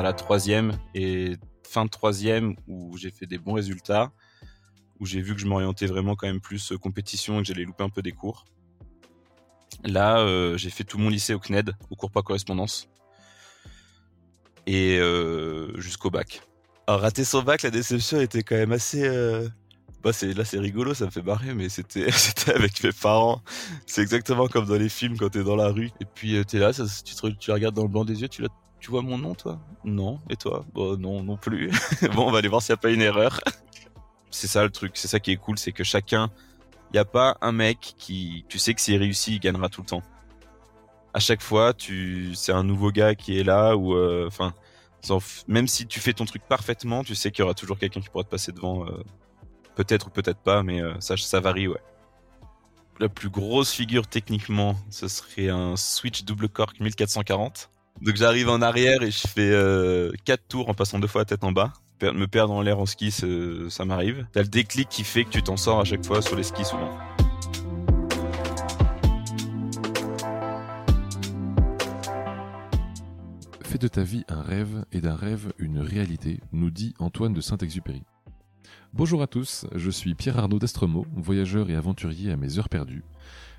vers la troisième et fin de troisième où j'ai fait des bons résultats, où j'ai vu que je m'orientais vraiment quand même plus compétition et que j'allais louper un peu des cours. Là, j'ai fait tout mon lycée au CNED, au cours par correspondance, et jusqu'au bac. Alors, rater son bac, la déception était quand même assez. Bah, c'est là, c'est rigolo, ça me fait marrer, mais c'était avec mes parents. C'est exactement comme dans les films quand t'es dans la rue et puis t'es là, tu, tu regardes dans le blanc des yeux, tu tu vois mon nom, toi? Non. Et toi? Bon, non, non plus. bon, on va aller voir s'il n'y a pas une erreur. c'est ça le truc, c'est ça qui est cool, c'est que chacun, il n'y a pas un mec qui, tu sais que s'il réussit, il gagnera tout le temps. À chaque fois, tu, c'est un nouveau gars qui est là ou, euh, enfin, même si tu fais ton truc parfaitement, tu sais qu'il y aura toujours quelqu'un qui pourra te passer devant. Euh, peut-être ou peut-être pas, mais euh, ça, ça varie, ouais. La plus grosse figure techniquement, ce serait un Switch double cork 1440 donc j'arrive en arrière et je fais euh, 4 tours en passant deux fois la tête en bas. Me perdre en l'air en ski, ça m'arrive. T'as le déclic qui fait que tu t'en sors à chaque fois sur les skis souvent. Fais de ta vie un rêve et d'un rêve une réalité, nous dit Antoine de Saint-Exupéry. Bonjour à tous, je suis Pierre Arnaud d'Estremaux, voyageur et aventurier à mes heures perdues.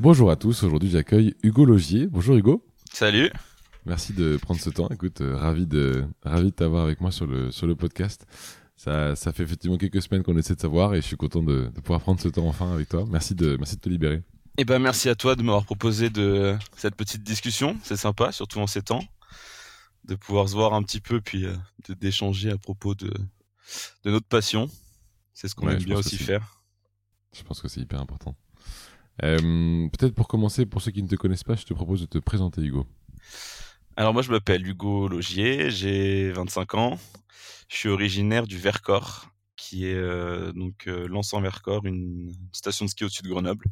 Bonjour à tous, aujourd'hui j'accueille Hugo Logier. Bonjour Hugo. Salut. Merci de prendre ce temps. Écoute, euh, ravi de ravi de t'avoir avec moi sur le sur le podcast. Ça, ça fait effectivement quelques semaines qu'on essaie de savoir et je suis content de, de, pouvoir prendre ce temps enfin avec toi. Merci de merci de te libérer. Eh ben merci à toi de m'avoir proposé de cette petite discussion. C'est sympa, surtout en ces temps, de pouvoir se voir un petit peu puis euh, d'échanger à propos de de notre passion. C'est ce qu'on aime bien aussi faire. Je pense que c'est hyper important. Euh, peut-être pour commencer, pour ceux qui ne te connaissent pas, je te propose de te présenter, Hugo. Alors moi, je m'appelle Hugo Logier, j'ai 25 ans. Je suis originaire du Vercors, qui est euh, donc euh, Vercors, une station de ski au-dessus de Grenoble.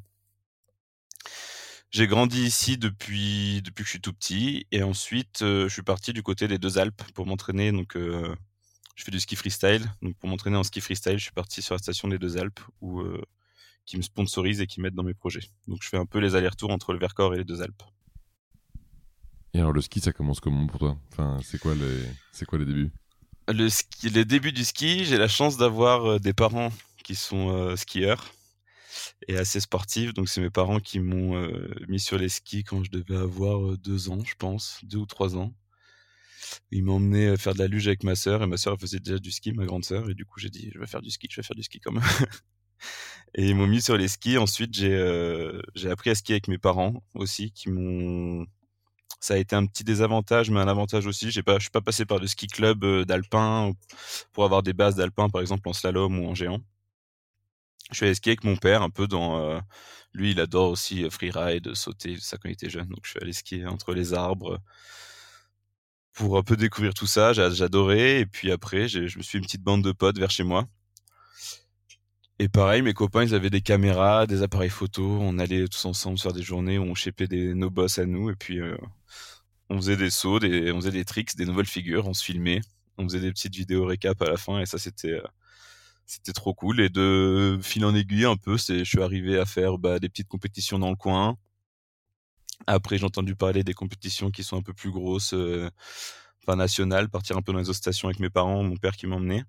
J'ai grandi ici depuis depuis que je suis tout petit et ensuite euh, je suis parti du côté des deux Alpes pour m'entraîner donc je fais du ski freestyle donc pour m'entraîner en ski freestyle je suis parti sur la station des deux Alpes où qui me sponsorisent et qui m'aident dans mes projets. Donc je fais un peu les allers-retours entre le Vercors et les deux Alpes. Et alors le ski, ça commence comment pour toi? Enfin, c'est quoi les, c'est quoi les débuts? Le ski, les débuts du ski, j'ai la chance d'avoir euh, des parents qui sont euh, skieurs et assez sportifs. Donc c'est mes parents qui m'ont euh, mis sur les skis quand je devais avoir deux ans, je pense, deux ou trois ans. Ils m'ont emmené faire de la luge avec ma sœur et ma sœur faisait déjà du ski, ma grande sœur, et du coup j'ai dit je vais faire du ski, je vais faire du ski quand même. Et ils m'ont mis sur les skis. Ensuite, j'ai euh, j'ai appris à skier avec mes parents aussi, qui m'ont. Ça a été un petit désavantage, mais un avantage aussi. Je suis pas passé par le ski club euh, d'alpin pour avoir des bases d'alpin, par exemple en slalom ou en géant. Je suis allé skier avec mon père, un peu dans. Euh, lui, il adore aussi freeride, sauter, ça quand il était jeune. Donc, je suis allé skier entre les arbres pour un peu découvrir tout ça. J'adorais. Et puis après, je me suis une petite bande de potes vers chez moi et pareil, mes copains, ils avaient des caméras, des appareils photo. On allait tous ensemble faire des journées où on chépait nos boss à nous. Et puis, euh, on faisait des sauts, des, on faisait des tricks, des nouvelles figures, on se filmait. On faisait des petites vidéos récap à la fin. Et ça, c'était, euh, c'était trop cool. Et de fil en aiguille, un peu, c'est, je suis arrivé à faire bah, des petites compétitions dans le coin. Après, j'ai entendu parler des compétitions qui sont un peu plus grosses, euh, enfin nationales, partir un peu dans les autres stations avec mes parents, mon père qui m'emmenait.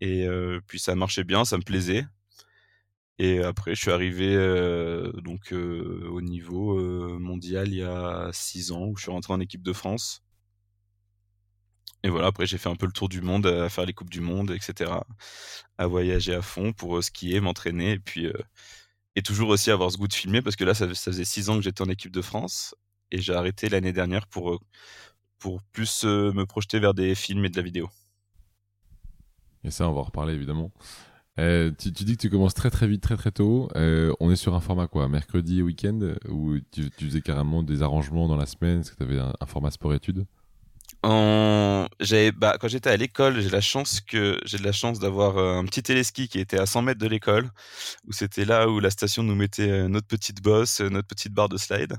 Et puis ça marchait bien, ça me plaisait. Et après, je suis arrivé donc au niveau mondial il y a six ans où je suis rentré en équipe de France. Et voilà, après j'ai fait un peu le tour du monde, à faire les coupes du monde, etc. À voyager à fond pour skier, m'entraîner et puis et toujours aussi avoir ce goût de filmer parce que là ça, faisait six ans que j'étais en équipe de France et j'ai arrêté l'année dernière pour pour plus me projeter vers des films et de la vidéo. Et ça, on va en reparler évidemment. Euh, tu, dis que tu commences très très vite, très très tôt. Euh, on est sur un format quoi Mercredi et week-end Ou tu, faisais carrément des arrangements dans la semaine? Est-ce que tu avais un, format sport-études bah, quand j'étais à l'école, j'ai la chance que j'ai de la chance d'avoir euh, un petit téléski qui était à 100 mètres de l'école, où c'était là où la station nous mettait notre petite bosse, notre petite barre de slide.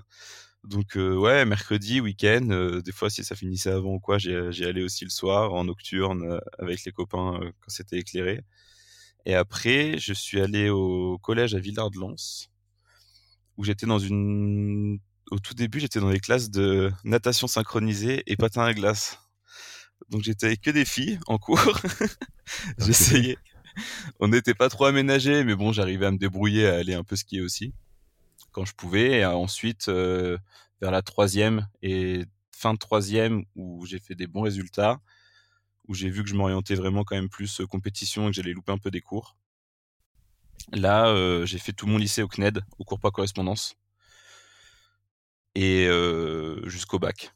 Donc ouais, mercredi, week-end, des fois si ça finissait avant ou quoi, j'y allais aussi le soir en nocturne avec les copains quand c'était éclairé. Et après, je suis allé au collège à Villard-de-Lans, où j'étais dans une. Au tout début, j'étais dans les classes de natation synchronisée et patin à glace. Donc j'étais avec que des filles en cours. J'essayais. On n'était pas trop aménagés, mais bon, j'arrivais à me débrouiller à aller un peu skier aussi quand je pouvais. Et ensuite, euh, vers la troisième et fin de troisième, où j'ai fait des bons résultats, où j'ai vu que je m'orientais vraiment quand même plus compétition et que j'allais louper un peu des cours. Là, j'ai fait tout mon lycée au CNED, au cours par correspondance, et jusqu'au bac.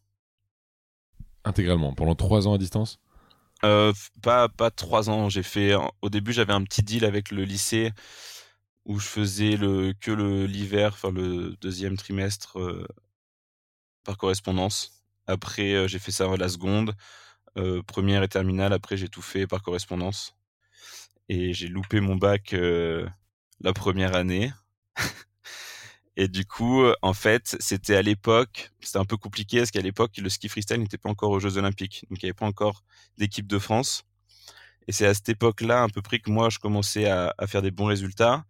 Intégralement, pendant trois ans à distance? Pas, pas trois ans. J'ai fait. Au début, j'avais un petit deal avec le lycée où je faisais le, que l'hiver, enfin le deuxième trimestre par correspondance. Après, j'ai fait ça la seconde. Euh, première et terminale. Après, j'ai tout fait par correspondance. Et j'ai loupé mon bac euh, la première année. et du coup, en fait, c'était à l'époque, c'était un peu compliqué parce qu'à l'époque, le ski freestyle n'était pas encore aux Jeux Olympiques. Donc, il n'y avait pas encore d'équipe de France. Et c'est à cette époque-là, à peu près, que moi, je commençais à, faire des bons résultats.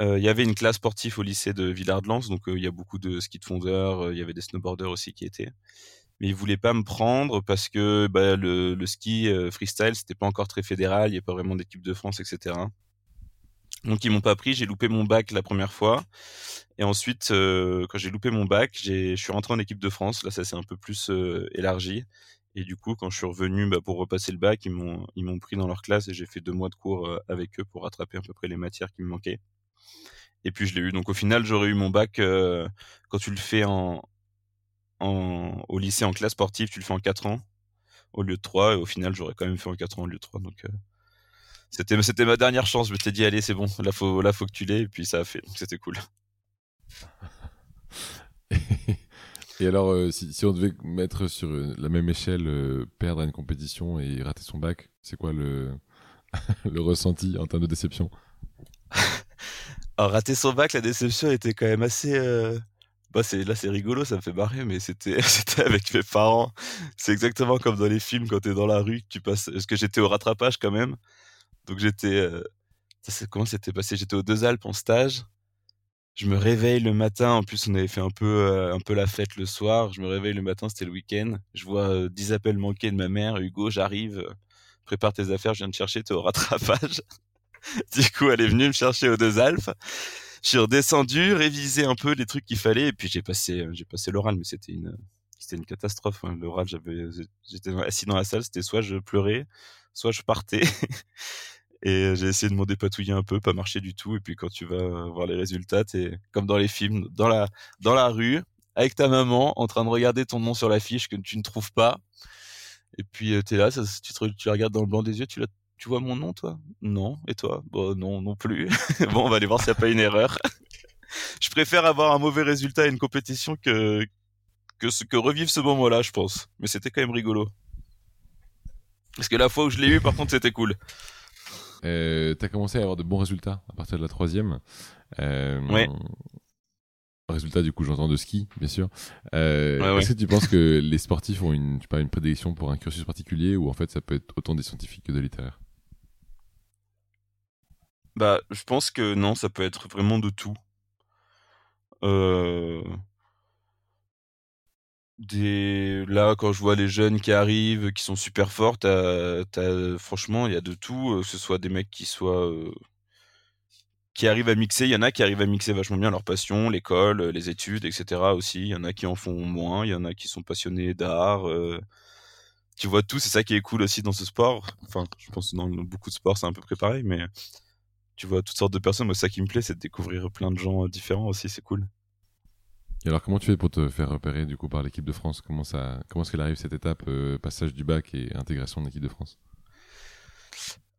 Euh, il y avait une classe sportive au lycée de Villard-de-Lans, donc il y a beaucoup de ski de fondeurs, il y avait des snowboarders aussi qui étaient mais ils voulaient pas me prendre parce que bah, le, ski euh, freestyle c'était pas encore très fédéral, il n'y a pas vraiment d'équipe de France, etc. Donc ils m'ont pas pris, j'ai loupé mon bac la première fois, et ensuite euh, quand j'ai loupé mon bac, je suis rentré en équipe de France. Là ça s'est un peu plus euh, élargi, et du coup quand je suis revenu bah, pour repasser le bac, ils m'ont pris dans leur classe et j'ai fait deux mois de cours avec eux pour rattraper à peu près les matières qui me manquaient. Et puis je l'ai eu. Donc au final j'aurais eu mon bac quand tu le fais en au lycée en classe sportive, tu le fais en 4 ans au lieu de 3. Et au final, j'aurais quand même fait en 4 ans au lieu de 3. Donc, euh, c'était, ma dernière chance. Je m'étais dit, allez, c'est bon, là, faut, là, faut que tu l'aies. Et puis, ça a fait. Donc, c'était cool. Et alors, euh, si, on devait mettre sur euh, la même échelle, perdre à une compétition et rater son bac, c'est quoi le, ressenti en termes de déception? Alors, rater son bac, la déception était quand même assez bah c'est là c'est rigolo, ça me fait marrer, mais c'était avec mes parents. C'est exactement comme dans les films quand t'es dans la rue, tu passes. Parce que j'étais au rattrapage quand même, donc j'étais. Euh... comment c'était passé? J'étais aux Deux Alpes en stage. Je me réveille le matin. En plus, on avait fait un peu euh, un peu la fête le soir. Je me réveille le matin, c'était le week-end. Je vois 10 euh, appels manqués de ma mère. Hugo, j'arrive. Prépare tes affaires, je viens de chercher. T'es au rattrapage. du coup, elle est venue me chercher aux Deux Alpes je suis redescendu, révisé un peu les trucs qu'il fallait, et puis j'ai passé, j'ai passé l'oral, mais c'était une, c'était une catastrophe. Hein. L'oral, j'avais, j'étais assis dans la salle, c'était soit je pleurais, soit je partais. et j'ai essayé de m'en dépatouiller un peu, pas marcher du tout. Et puis quand tu vas voir les résultats, t'es comme dans les films, dans la, dans la rue, avec ta maman, en train de regarder ton nom sur l'affiche que tu ne trouves pas. Et puis euh, tu es là, ça, tu, te, tu regardes dans le blanc des yeux, tu, tu vois mon nom, toi? Non. Et toi? Bon, non, non plus. bon, on va aller voir s'il n'y a pas une erreur. je préfère avoir un mauvais résultat à une compétition que, que, ce, que revivre ce moment-là, je pense. Mais c'était quand même rigolo. Parce que la fois où je l'ai eu, par contre, c'était cool. Euh, T'as commencé à avoir de bons résultats à partir de la troisième. Euh, ouais. Résultat, du coup, j'entends de ski, bien sûr. Euh, Est-ce que tu penses que les sportifs ont une, pas, une prédilection pour un cursus particulier ou en fait ça peut être autant des scientifiques que de littéraires? Bah, je pense que non, ça peut être vraiment de tout. Euh, Là, quand je vois les jeunes qui arrivent, qui sont super forts, franchement, il y a de tout, euh, que ce soit des mecs qui soient euh, qui arrivent à mixer. Il y en a qui arrivent à mixer vachement bien leur passion, l'école, les études, etc. aussi. Il y en a qui en font moins. Il y en a qui sont passionnés d'art. Tu vois tout, c'est ça qui est cool aussi dans ce sport. Enfin, je pense que dans beaucoup de sports, c'est un peu préparé, mais tu vois toutes sortes de personnes. Moi, ça qui me plaît, c'est de découvrir plein de gens euh, différents aussi. C'est cool. Et alors, comment tu fais pour te faire repérer du coup par l'équipe de France? Comment est-ce qu'elle arrive cette étape, euh, passage du bac et intégration de l'équipe de France?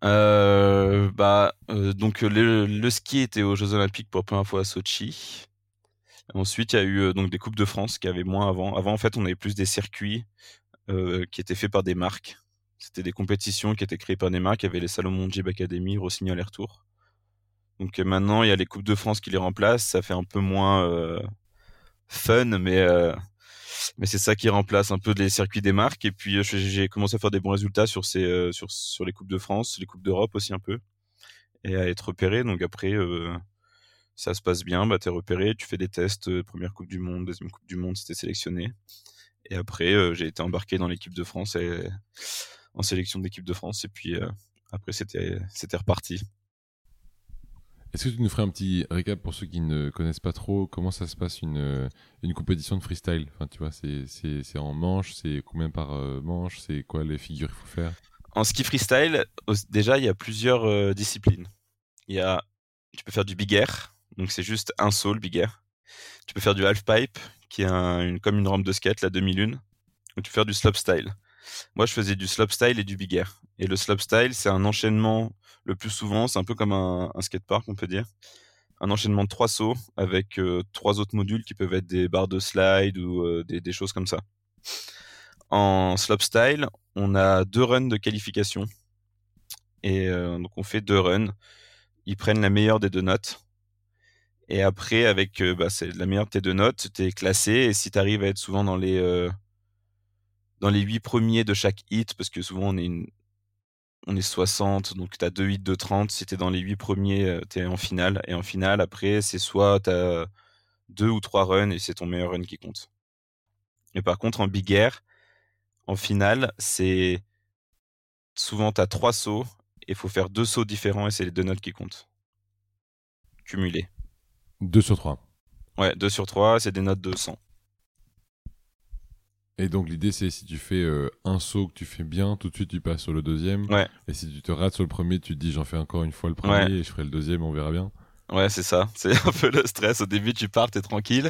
Euh, bah, euh, donc le, le, ski était aux Jeux Olympiques pour la première fois à Sochi. Ensuite, il y a eu donc des coupes de France qui avaient moins avant. Avant, en fait, on avait plus des circuits qui étaient faits par des marques. C'était des compétitions qui étaient créées par des marques. Il y avait les Salomon Jeep Academy, Rossignol Air Tour. Donc maintenant, il y a les coupes de France qui les remplacent. Ça fait un peu moins fun, mais mais c'est ça qui remplace un peu les circuits des marques. Et puis j'ai commencé à faire des bons résultats sur ces sur sur les coupes de France, les coupes d'Europe aussi un peu, et à être repéré. Donc après, ça se passe bien, bah es repéré, tu fais des tests, première coupe du monde, deuxième coupe du monde, c'était sélectionné. Et après, j'ai été embarqué dans l'équipe de France et en sélection d'équipe de France. Et puis après, c'était c'était reparti. Est-ce que tu nous ferais un petit récap pour ceux qui ne connaissent pas trop comment ça se passe une, euh, une compétition de freestyle? Enfin, tu vois, c'est en manche, c'est combien par euh, manche, c'est quoi les figures qu'il faut faire? En ski freestyle, déjà, il y a plusieurs euh, disciplines. Il y a, tu peux faire du big air, donc c'est juste un saut, le big air. Tu peux faire du half pipe, qui est une, comme une rampe de skate, la demi-lune. Ou tu peux faire du slopestyle. Moi, je faisais du slopestyle et du big air. Et le slopestyle, c'est un enchaînement le plus souvent, c'est un peu comme un, skatepark, on peut dire. Un enchaînement de trois sauts avec euh, trois autres modules qui peuvent être des barres de slide ou euh, des, choses comme ça. En slopestyle, on a deux runs de qualification. Et euh, donc on fait deux runs. Ils prennent la meilleure des deux notes. Et après, avec bah, la meilleure de tes deux notes, tu es classé. Et si tu arrives à être souvent dans les, dans les huit premiers de chaque hit, parce que souvent on est une, on est 60, donc tu as 2 hits de 30. Si tu es dans les 8 premiers, euh, tu es en finale. Et en finale, après, c'est soit tu as 2 ou 3 runs et c'est ton meilleur run qui compte. Et par contre, en Big Air, en finale, c'est souvent tu as 3 sauts et il faut faire 2 sauts différents et c'est les deux notes qui comptent. Cumulés. 2 sur 3. Ouais, 2 sur 3, c'est des notes de 100. Et donc l'idée c'est si tu fais euh, un saut que tu fais bien, tout de suite tu passes sur le deuxième. Ouais. Et si tu te rates sur le premier, tu te dis j'en fais encore une fois le premier et je ferai le deuxième, on verra bien. Ouais, c'est ça. C'est un peu le stress. Au début, tu pars, t'es tranquille.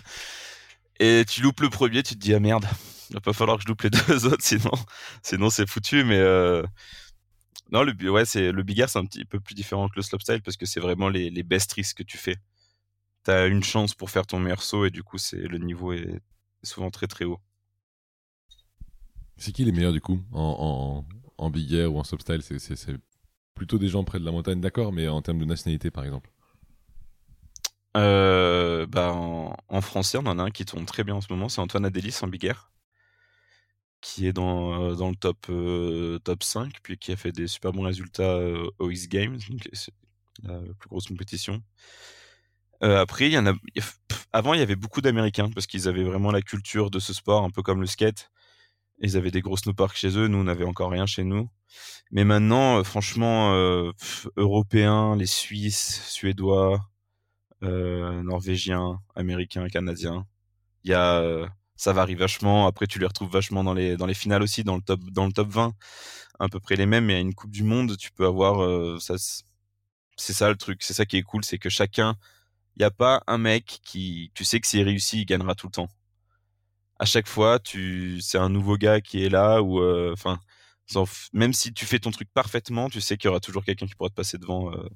Et tu loupes le premier, tu te dis ah merde, il va pas falloir que je loupe les deux autres, sinon, sinon c'est foutu. Mais euh... non, le ouais, c'est le big air, c'est un petit peu plus différent que le slopestyle parce que c'est vraiment les, les best risks que tu fais. T'as une chance pour faire ton meilleur saut et du coup, c'est le niveau est souvent très très haut. C'est qui les meilleurs du coup en, en, big air ou en substyle? C'est plutôt des gens près de la montagne, d'accord, mais en termes de nationalité par exemple euh, bah en, français, on en a un qui tourne très bien en ce moment, c'est Antoine Adélis en big air, qui est dans, euh, le top, euh, top 5, puis qui a fait des super bons résultats aux X Games, la plus grosse compétition. après. Avant, il y avait beaucoup d'Américains parce qu'ils avaient vraiment la culture de ce sport, un peu comme le skate. Ils avaient des gros snowparks chez eux, nous on n'avait encore rien chez nous. Mais maintenant, euh, franchement, euh, européens, les Suisses, Suédois, euh, Norvégiens, Américains, Canadiens, il y a, euh, ça varie vachement. Après, tu les retrouves vachement dans les dans les finales aussi, dans le top dans le top 20, à peu près les mêmes. Mais à une Coupe du Monde, tu peux avoir ça. C'est ça le truc, c'est ça qui est cool, c'est que chacun, il n'y a pas un mec qui, tu sais que s'il réussit, il gagnera tout le temps à chaque fois, tu, c'est un nouveau gars qui est là ou, euh, enfin, même si tu fais ton truc parfaitement, tu sais qu'il y aura toujours quelqu'un qui pourra te passer devant. Euh,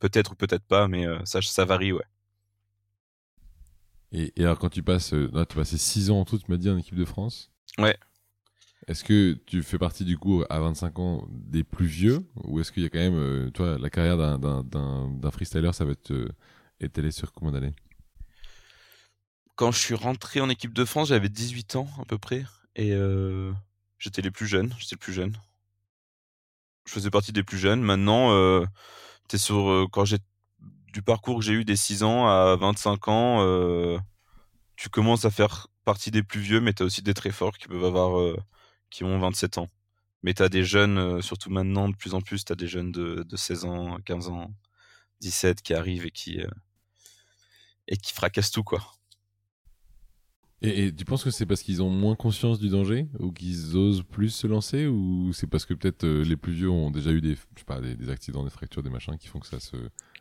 peut-être ou peut-être pas, mais euh, ça, ça varie, ouais. Et, alors, quand tu passes, là, tu passé 6 ans en tout, tu m'as dit, en équipe de France? Ouais. Est-ce que tu fais partie du coup à 25 ans des plus vieux? Ou est-ce qu'il y a quand même, toi, la carrière d'un freestyler, ça va être étalée sur combien d'années? Quand je suis rentré en équipe de France, j'avais 18 ans à peu près. Et euh, j'étais les plus jeunes. J'étais le plus jeune. Je faisais partie des plus jeunes. Maintenant, euh, es sur, euh, quand j'ai du parcours que j'ai eu des 6 ans à 25 ans, euh, tu commences à faire partie des plus vieux, mais tu as aussi des très forts qui peuvent avoir qui ont 27 ans. Mais tu as des jeunes, surtout maintenant, de plus en plus, tu as des jeunes de, de 16 ans, 15 ans, 17 qui arrivent et qui, et qui fracassent tout, quoi. Et, tu penses que c'est parce qu'ils ont moins conscience du danger ou qu'ils osent plus se lancer ou c'est parce que peut-être euh, les plus vieux ont déjà eu des, je sais pas, des, accidents, des fractures, des machins qui font que ça se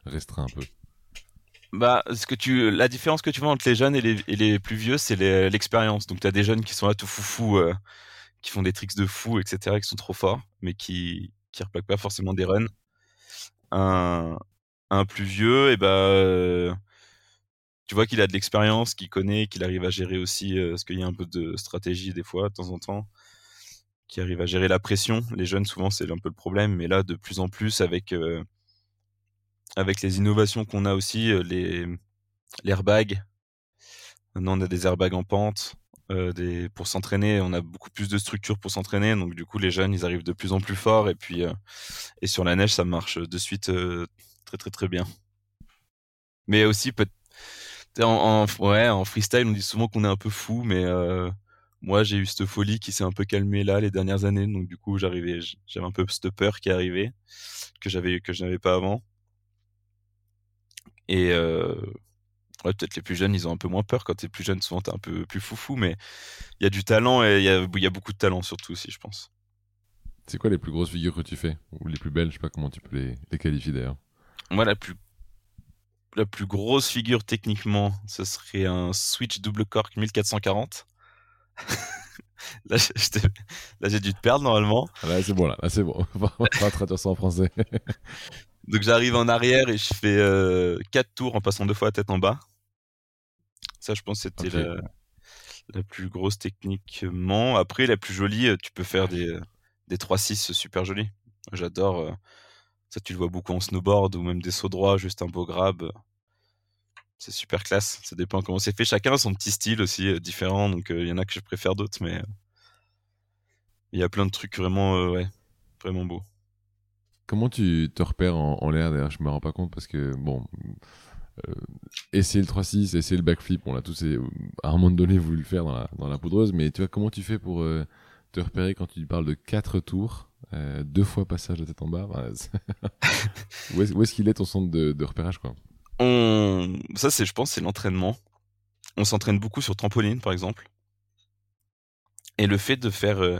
restreint un peu? Bah, ce que tu, la différence que tu vois entre les jeunes et les, plus vieux, c'est l'expérience. Donc, tu as des jeunes qui sont là tout foufou, euh, qui font des tricks de fou, etc., qui sont trop forts, mais qui, qui replaque pas forcément des runs. Un, un plus vieux, et bah, tu vois qu'il a de l'expérience, qu'il connaît, qu'il arrive à gérer aussi, parce qu'il y a un peu de stratégie des fois, de temps en temps, qui arrive à gérer la pression. Les jeunes, souvent, c'est un peu le problème, mais là, de plus en plus, avec, avec les innovations qu'on a aussi, les l'airbag. Maintenant, on a des airbags en pente. des, pour s'entraîner, on a beaucoup plus de structures pour s'entraîner. Donc, du coup, les jeunes, ils arrivent de plus en plus fort. Et puis, et sur la neige, ça marche de suite très, très, très bien. Mais aussi, peut en, ouais, en freestyle, on dit souvent qu'on est un peu fou, mais moi, j'ai eu cette folie qui s'est un peu calmée là les dernières années. Donc, du coup, j'arrivais, j'avais un peu cette peur qui arrivait que j'avais que je n'avais pas avant. Et ouais, peut-être les plus jeunes, ils ont un peu moins peur. Quand t'es plus jeune, souvent t'es un peu plus foufou, mais il y a du talent et il y a, y a, beaucoup de talent surtout aussi, je pense. C'est quoi les plus grosses figures que tu fais? Ou les plus belles, je sais pas comment tu peux les, les qualifier d'ailleurs. Moi, la plus la plus grosse figure techniquement, ce serait un Switch double cork 1440. là, j'ai dû te perdre normalement. Ah, là, c'est bon, là, c'est bon. On va traduire ça en français. Donc, j'arrive en arrière et je fais 4 euh, tours en passant deux fois la tête en bas. Ça, je pense, c'était la, plus grosse techniquement. Après, la plus jolie, euh, tu peux faire des, des 3-6 super jolis. J'adore. Euh, ça, tu le vois beaucoup en snowboard ou même des sauts droits, juste un beau grab. C'est super classe. Ça dépend comment c'est fait. Chacun a son petit style aussi euh, différent. Donc, euh, il y en a que je préfère d'autres, mais euh, il y a plein de trucs vraiment, beaux. Comment tu te repères en, l'air D'ailleurs, je me rends pas compte parce que, bon, essayer le 3-6, essayer le backflip, on l'a tous à un moment donné voulu le faire dans la, poudreuse, mais tu vois, comment tu fais pour te repérer quand tu parles de 4 tours deux fois passage de tête en bas? où est-ce qu'il est ton centre de repérage quoi? On... Ça, c'est, je pense, c'est l'entraînement. On s'entraîne beaucoup sur trampoline, par exemple. Et le fait de faire euh,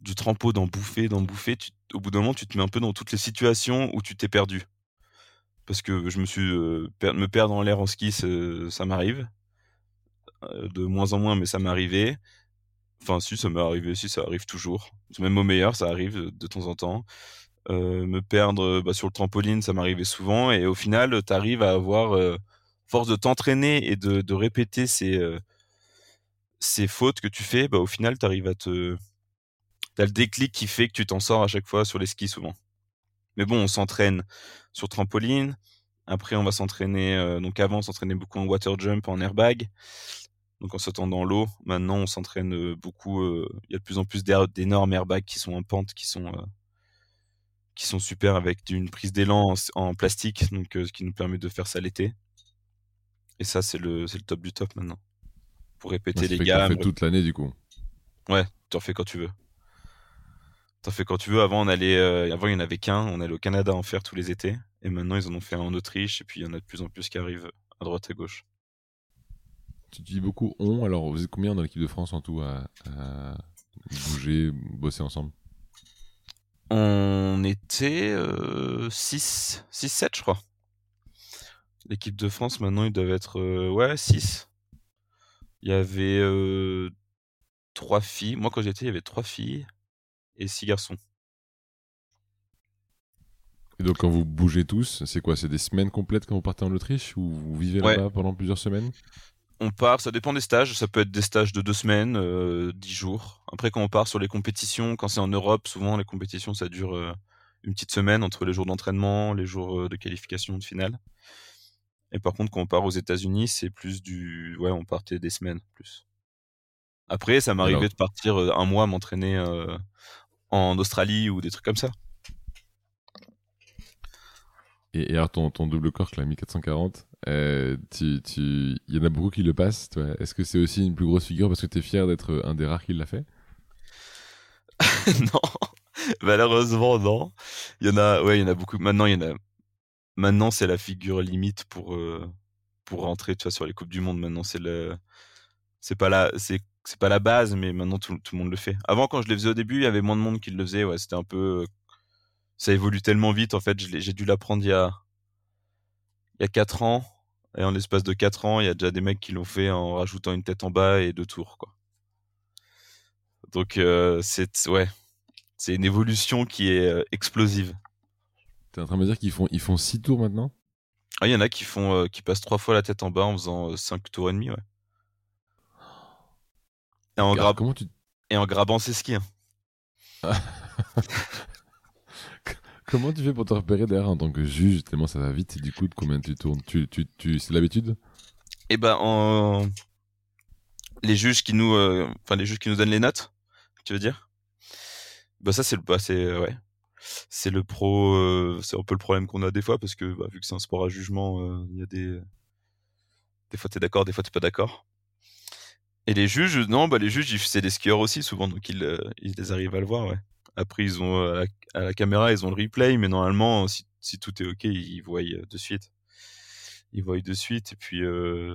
du trampo, d'en bouffer, d'en bouffer, au bout d'un moment, tu te mets un peu dans toutes les situations où tu t'es perdu. Parce que je me suis euh, me perdre en l'air en ski, ça m'arrive. Euh, de moins en moins, mais ça m'est arrivé. Enfin, si, ça m'est arrivé, si, ça arrive toujours. Même au meilleur, ça arrive de temps en temps. Euh, me perdre bah, sur le trampoline, ça m'arrivait souvent. Et au final, tu à avoir, euh, force de t'entraîner et de, répéter ces, euh, ces fautes que tu fais, bah, au final, tu arrives à te. Tu as le déclic qui fait que tu t'en sors à chaque fois sur les skis souvent. Mais bon, on s'entraîne sur trampoline. Après, on va s'entraîner. donc avant, on s'entraînait beaucoup en water jump, en airbag. Donc en sautant dans l'eau. Maintenant, on s'entraîne beaucoup. Il y a de plus en plus d'énormes airbags qui sont en pente, qui sont qui sont super avec une prise d'élan en, plastique, donc ce qui nous permet de faire ça l'été. Et ça, c'est le, le top du top maintenant. Pour répéter les gammes. Tu fais toute l'année du coup. Ouais, tu en fais quand tu veux. Tu en fais quand tu veux. Avant, on allait, euh, avant il n'y en avait qu'un. On allait au Canada en faire tous les étés. Et maintenant, ils en ont fait un en Autriche. Et puis, il y en a de plus en plus qui arrivent à droite et gauche. Tu dis beaucoup on. Alors, vous êtes combien dans l'équipe de France en tout à bouger, bosser ensemble? On était 6, 6, 7 je crois. L'équipe de France maintenant ils doivent être euh, ouais 6. Il y avait euh, 3 filles. Moi quand j'étais il y avait 3 filles et 6 garçons. Et donc quand vous bougez tous, c'est quoi? C'est des semaines complètes quand vous partez en Autriche ou vous vivez là-bas pendant plusieurs semaines? On part, ça dépend des stages, ça peut être des stages de deux semaines, euh, dix jours. Après, quand on part sur les compétitions, quand c'est en Europe, souvent les compétitions, ça dure euh, une petite semaine entre les jours d'entraînement, les jours euh, de qualification, de finale. Et par contre, quand on part aux États-Unis, c'est plus du, ouais, on partait des semaines plus. Après, ça m'arrivait de partir un mois m'entraîner en Australie ou des trucs comme ça. Et, alors ton, ton double cork, la 1440, euh, tu, tu... il y en a beaucoup qui le passent. Est-ce que c'est aussi une plus grosse figure parce que tu es fier d'être un des rares qui l'a fait? Non, malheureusement non. Il y en a, ouais, il y en a beaucoup. Maintenant, il y en a. Maintenant, c'est la figure limite pour euh, pour rentrer, tu vois, sur les coupes du monde. Maintenant, c'est le, c'est pas la, c'est pas la base, mais maintenant tout, tout, le monde le fait. Avant, quand je les faisais au début, il y avait moins de monde qui le faisait. Ouais, c'était un peu ça évolue tellement vite. En fait, j'ai dû l'apprendre il y a il y a 4 ans. Et en l'espace de 4 ans, il y a déjà des mecs qui l'ont fait en rajoutant une tête en bas et deux tours. Quoi. Donc, euh, c'est. Ouais. c'est une évolution qui est euh, explosive. T'es en train de me dire qu'ils font, ils font 6 tours maintenant? Ah, il y en a qui font, euh, qui passent trois fois la tête en bas en faisant 5 tours et demi, ouais. Et en, grab- comment tu... et en grabant ses skis. hein. Comment tu fais pour te repérer derrière en tant que juge Tellement ça va vite, du coup, de combien tu tournes? Tu, tu. C'est l'habitude? Et ben, en... les juges qui nous, euh, enfin les juges qui nous donnent les notes, tu veux dire? Bah ça c'est le, bah, c'est ouais, c'est le pro, euh, c'est un peu le problème qu'on a des fois parce que bah, vu que c'est un sport à jugement, euh, il y a des, des fois t'es d'accord, des fois t'es pas d'accord. Et les juges, non, bah les juges, c'est des skieurs aussi souvent, donc ils, ils arrivent à le voir, ouais. Après ils ont euh, à la, caméra, ils ont le replay, mais normalement si, si tout est ok, ils voient euh, de suite. Ils voient de suite et puis. Euh,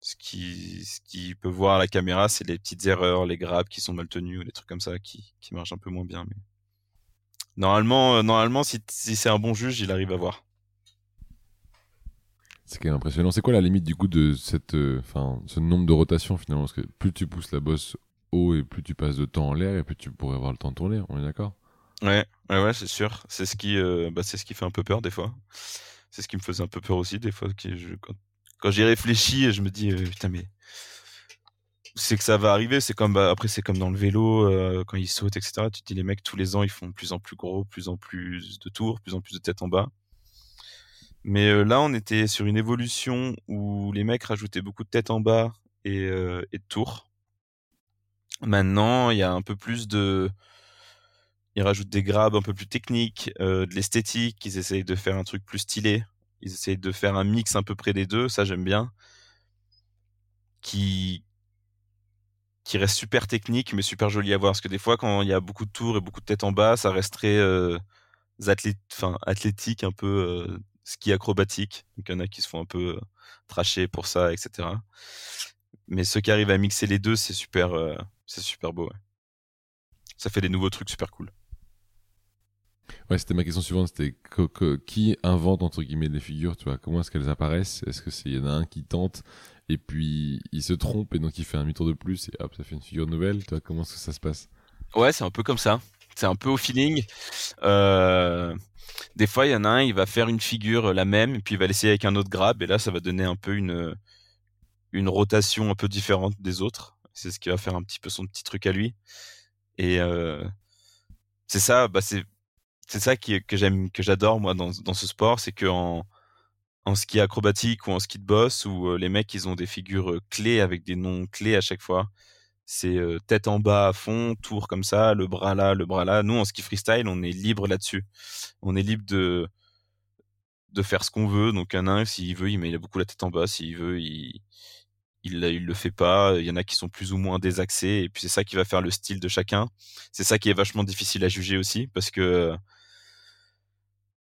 ce qui, ce qui peut voir à la caméra, c'est les petites erreurs, les grappes qui sont mal tenues, ou les trucs comme ça qui, qui marchent un peu moins bien. Mais normalement, normalement, si, si c'est un bon juge, il arrive à voir. C'est quand même impressionnant. C'est quoi la limite du coup de cette, ce nombre de rotations finalement? Parce que plus tu pousses la bosse et plus tu passes de temps en l'air et plus tu pourrais avoir le temps de tourner. On est d'accord? Ouais, ouais, c'est sûr. C'est ce qui, euh, bah, ce qui fait un peu peur des fois. C'est ce qui me faisait un peu peur aussi des fois. Quand quand j'y réfléchis, je me dis euh, putain mais c'est que ça va arriver. C'est comme bah, après c'est comme dans le vélo euh, quand ils sautent etc. Tu te dis les mecs tous les ans ils font de plus en plus gros, plus en plus de tours, plus en plus de tête en bas. Mais là on était sur une évolution où les mecs rajoutaient beaucoup de tête en bas et, et de tours. Maintenant il y a un peu plus de ils rajoutent des grabs un peu plus techniques, euh, de l'esthétique, ils essayent de faire un truc plus stylé, ils essayent de faire un mix un peu près des deux, ça j'aime bien, qui qui reste super technique mais super joli à voir, parce que des fois quand il y a beaucoup de tours et beaucoup de tête en bas, ça reste euh, athlétique, un peu euh, ski acrobatique, donc il y en a qui se font un peu tracher pour ça, etc. Mais ceux qui arrivent à mixer les deux, c'est super, c'est super beau. ouais. Ça fait des nouveaux trucs super cool. Ouais, c'était ma question suivante. C'était qui invente entre guillemets les figures Tu vois, comment est-ce qu'elles apparaissent? Est-ce que c'est y en a un qui tente? Et puis il se trompe et donc il fait un demi-tour de plus et hop, ça fait une figure nouvelle Tu vois, comment est-ce que ça se passe? Ouais, c'est un peu comme ça. C'est un peu au feeling. Euh, des fois, il y en a un, il va faire une figure euh, la même, et puis il va l'essayer avec un autre grab, et là, ça va donner un peu une, une rotation un peu différente des autres. C'est ce qui va faire un petit peu son petit truc à lui. Et euh, c'est ça, bah c'est c'est ça que j'aime, que j'adore moi dans, dans ce sport, c'est que en, en ski acrobatique ou en ski de boss, où euh, les mecs ils ont des figures euh, clés avec des noms clés à chaque fois. C'est tête en bas à fond, tour comme ça, le bras là, le bras là. Nous en ski freestyle, on est libre là-dessus. On est libre de de faire ce qu'on veut. Donc un nain, s'il veut, il met beaucoup la tête en bas. S'il veut, il il, il le fait pas. Il y en a qui sont plus ou moins désaxés. Et puis c'est ça qui va faire le style de chacun. C'est ça qui est vachement difficile à juger aussi parce que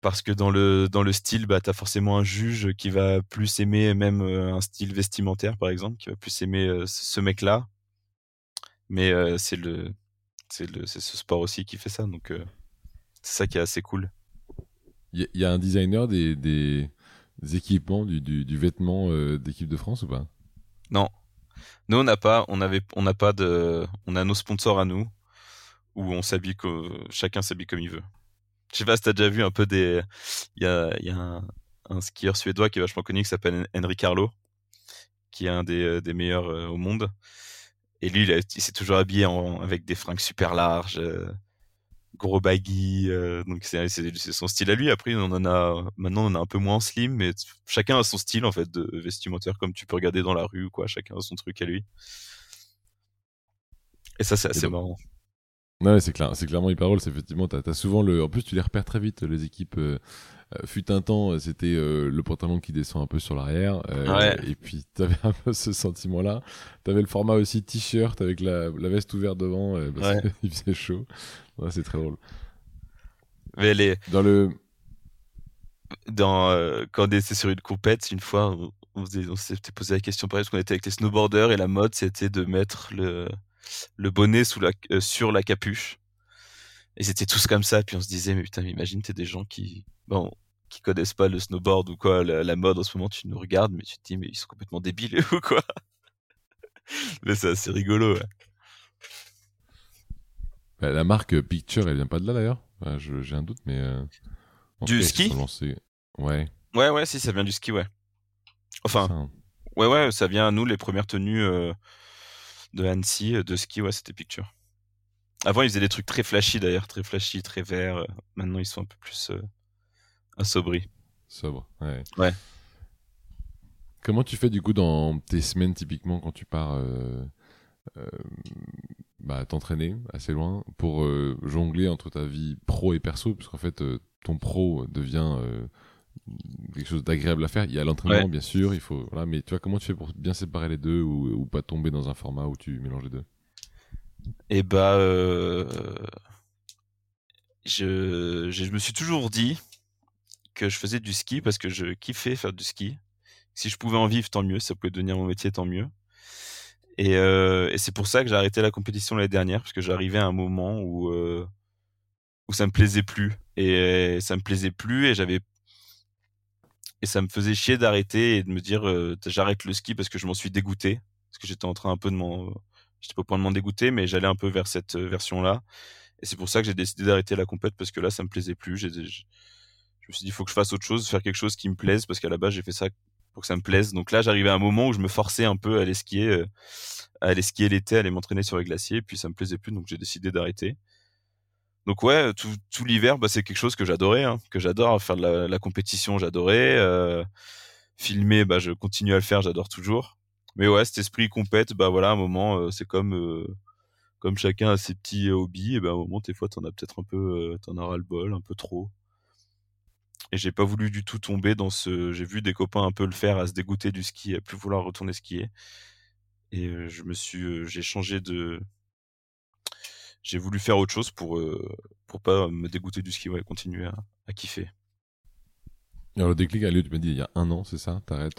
parce que dans le dans le style, bah t'as forcément un juge qui va plus aimer même euh, un style vestimentaire par exemple, qui va plus aimer euh, ce mec-là. Mais euh, c'est le c'est ce sport aussi qui fait ça. Donc c'est ça qui est assez cool. Il y, a- un designer des, des, équipements, du, du, vêtement d'équipe de France ou pas? Non, nous on n'a pas, on avait, on n'a pas de, on a nos sponsors à nous où on s'habille, chacun s'habille comme il veut. Je sais pas si t'as déjà vu un peu des, il y a, y a un, skieur suédois qui est vachement connu qui s'appelle Henry Carlo, qui est un des, des meilleurs euh, au monde. Et lui, il, s'est toujours habillé avec des fringues super larges, euh, gros baggy, euh, donc c'est son style à lui. Après, on en a, maintenant on en a un peu moins en slim, mais chacun a son style en fait de vestimentaire, comme tu peux regarder dans la rue ou quoi. Chacun a son truc à lui. Et ça, c'est assez donc- marrant. Non, mais c'est clair, c'est clairement hyper drôle. C'est effectivement, t'as as souvent le. En plus, tu les repères très vite. Les équipes. Euh, fut un temps, euh, c'était euh, le pantalon qui descend un peu sur l'arrière. euh, Ouais. Et puis, t'avais un peu ce sentiment-là. T'avais le format aussi t-shirt avec la, la veste ouverte devant euh, parce Ouais. qu'il faisait chaud. Ouais, c'est très drôle. Mais les, Dans le. dans, euh, quand on était sur une compète, une fois, on, s'était posé la question pareil, parce qu'on était avec les snowboarders et la mode, c'était de mettre le, le bonnet sous la, euh, sur la capuche. Et c'était tous comme ça, puis on se disait, mais putain, imagine, t'es des gens qui, bon, qui connaissent pas le snowboard ou quoi, la, la mode en ce moment, tu nous regardes, mais tu te dis, mais ils sont complètement débiles ou quoi? mais c'est assez rigolo, ouais. Bah, la marque Picture, elle vient pas de là d'ailleurs J'ai un doute, mais. Euh, du ski? Ouais. Ouais, ouais, si, ça vient du ski, ouais. Enfin, hein. ouais, ouais, ça vient à nous, les premières tenues euh, de Annecy, de ski, ouais, c'était Picture. Avant, ils faisaient des trucs très flashy d'ailleurs, très flashy, très verts. Maintenant, ils sont un peu plus assobris. Sobre, ouais. Ouais. Comment tu fais du coup dans tes semaines typiquement quand tu pars euh, euh, bah, t'entraîner assez loin pour euh, jongler entre ta vie pro et perso? Parce qu'en fait ton pro devient quelque chose d'agréable à faire. Il y a l'entraînement bien sûr, il faut voilà, mais tu vois comment tu fais pour bien séparer les deux ou, pas tomber dans un format où tu mélanges les deux? Et eh bah je, je me suis toujours dit que je faisais du ski parce que je kiffais faire du ski si je pouvais en vivre, tant mieux. Ça pouvait devenir mon métier, tant mieux. Et, euh, c'est pour ça que j'ai arrêté la compétition l'année dernière, parce que j'arrivais à un moment où, euh, où ça me plaisait plus. Et ça me plaisait plus, et j'avais. Et ça me faisait chier d'arrêter et de me dire euh, j'arrête le ski parce que je m'en suis dégoûté. Parce que j'étais en train un peu de m'en. J'étais pas au point de m'en dégoûter, mais j'allais un peu vers cette version-là. Et c'est pour ça que j'ai décidé d'arrêter la compète parce que là, ça me plaisait plus. je me suis dit, il faut que je fasse autre chose, faire quelque chose qui me plaise parce qu'à la base, j'ai fait ça que ça me plaise. Donc là, j'arrivais à un moment où je me forçais un peu à aller skier, euh, à aller skier l'été, à aller m'entraîner sur les glaciers. Puis ça me plaisait plus, donc j'ai décidé d'arrêter. Donc ouais, tout, tout l'hiver, bah, c'est quelque chose que j'adorais, hein, que j'adore faire de la, compétition, j'adorais. Euh, filmer, bah, je continue à le faire, j'adore toujours. Mais ouais, cet esprit compète, bah voilà, à un moment, euh, c'est comme comme chacun a ses petits hobbies, et ben à un moment, des fois, t'en as peut-être un peu, t'en auras le bol, un peu trop et j'ai pas voulu du tout tomber dans ce. J'ai vu des copains un peu le faire, à se dégoûter du ski, à plus vouloir retourner skier. Et je me suis, j'ai changé de. J'ai voulu faire autre chose pour pour pas me dégoûter du ski, ouais, continuer à, kiffer. Alors le déclic a lieu, tu m'as dit il y a un an, c'est ça T'arrêtes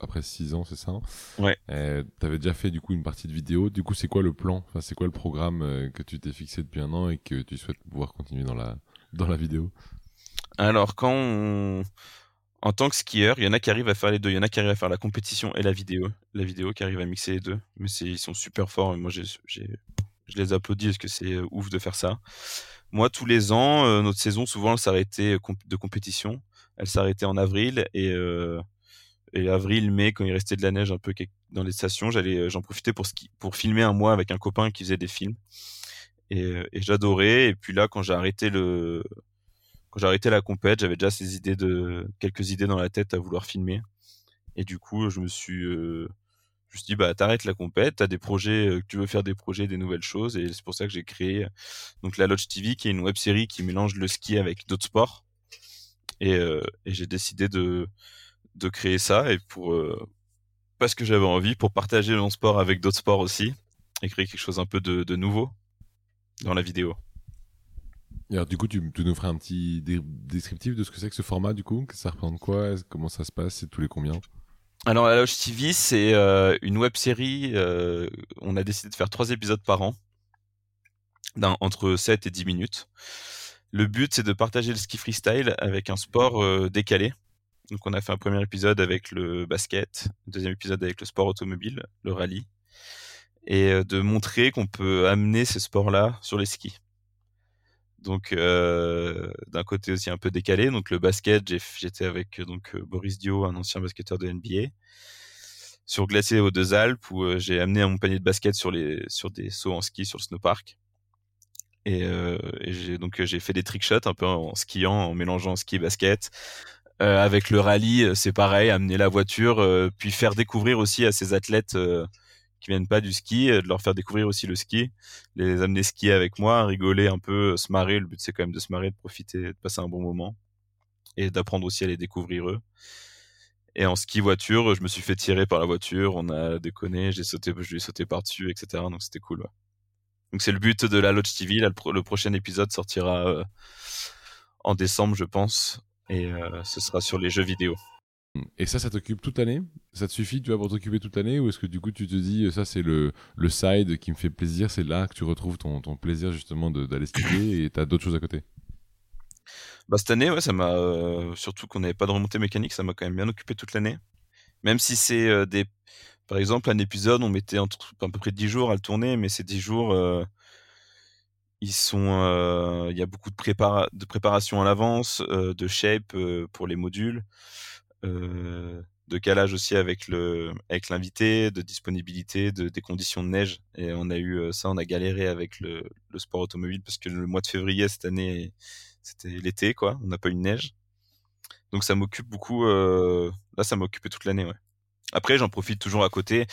après six ans, c'est ça Ouais. T'avais déjà fait du coup une partie de vidéo. Du coup, c'est quoi le plan? Enfin, c'est quoi le programme que tu t'es fixé depuis un an et que tu souhaites pouvoir continuer dans la dans la vidéo? Alors, quand on... En tant que skieur, il y en a qui arrivent à faire les deux. Il y en a qui arrivent à faire la compétition et la vidéo. La vidéo qui arrive à mixer les deux. Mais ils sont super forts. Et moi, je les applaudis parce que c'est euh, ouf de faire ça. Moi, tous les ans, euh, notre saison, souvent, elle s'arrêtait de compétition. Elle s'arrêtait en avril. Et, euh, et avril, mai, quand il restait de la neige un peu dans les stations, j'allais, j'en profitais pour, ski, pour filmer un mois avec un copain qui faisait des films. Et, j'adorais. Et puis là, quand j'ai arrêté le, quand j'ai arrêté la compète, j'avais déjà ces idées de quelques idées dans la tête à vouloir filmer. Et du coup, je me suis, euh, je me suis dit bah t'arrêtes la compète, t'as des projets, euh, tu veux faire des projets, des nouvelles choses, et c'est pour ça que j'ai créé donc la Lodge TV, qui est une web série qui mélange le ski avec d'autres sports. Et, euh, et j'ai décidé de de créer ça et pour parce que j'avais envie pour partager mon sport avec d'autres sports aussi et créer quelque chose un peu de, de nouveau dans la vidéo. Alors, du coup, tu, nous ferais un petit descriptif de ce que c'est que ce format, du coup? Ça représente quoi? Comment ça se passe? C'est tous les combien? Alors, la Loge TV, c'est euh, une web série. Euh, on a décidé de faire trois épisodes par an, entre 7 et 10 minutes. Le but, c'est de partager le ski freestyle avec un sport euh, décalé. Donc, on a fait un premier épisode avec le basket, deuxième épisode avec le sport automobile, le rallye, et de montrer qu'on peut amener ces sports-là sur les skis. Donc euh, d'un côté aussi un peu décalé. Donc le basket, j'étais avec donc euh, Boris Dio, un ancien basketteur de NBA, sur glacier aux Deux Alpes où euh, j'ai amené mon panier de basket sur les sur des sauts en ski sur le snowpark. Et, et j'ai donc j'ai fait des trick shots un peu en skiant, en mélangeant ski et basket. avec le rallye, c'est pareil, amener la voiture, puis faire découvrir aussi à ces athlètes qui viennent pas du ski, euh, de leur faire découvrir aussi le ski, les amener skier avec moi, rigoler un peu, euh, se marrer. Le but c'est quand même de se marrer, de profiter, de passer un bon moment et d'apprendre aussi à les découvrir eux. Et en ski voiture, je me suis fait tirer par la voiture, on a déconné, j'ai sauté, je lui sauté par-dessus, etc. Donc c'était cool. Donc c'est le but de la Lodge TV. le, prochain épisode sortira euh, en décembre, je pense, et ce sera sur les jeux vidéo. Et ça, ça t'occupe toute l'année? Ça te suffit, tu vas pour t'occuper toute l'année? Ou est-ce que du coup, tu te dis, ça, c'est le, le side qui me fait plaisir, c'est là que tu retrouves ton, ton plaisir justement d'aller skier et t'as d'autres choses à côté? Bah, Cette année, ouais, ça m'a. Euh, surtout qu'on n'avait pas de remontée mécanique, ça m'a quand même bien occupé toute l'année. Même si c'est euh, des. Par exemple, un épisode, on mettait entre, à peu près 10 jours à le tourner, mais ces 10 jours. Euh, ils sont, il y a beaucoup de, prépara de préparation à l'avance, de shape pour les modules, de calage aussi avec le avec l'invité, de disponibilité, de, des conditions de neige. Et on a eu ça, on a galéré avec le, le sport automobile parce que le mois de février cette année, c'était l'été, quoi. On n'a pas eu de neige. Donc ça m'occupe beaucoup. là, ça m'a toute l'année, ouais. Après, j'en profite toujours à côté.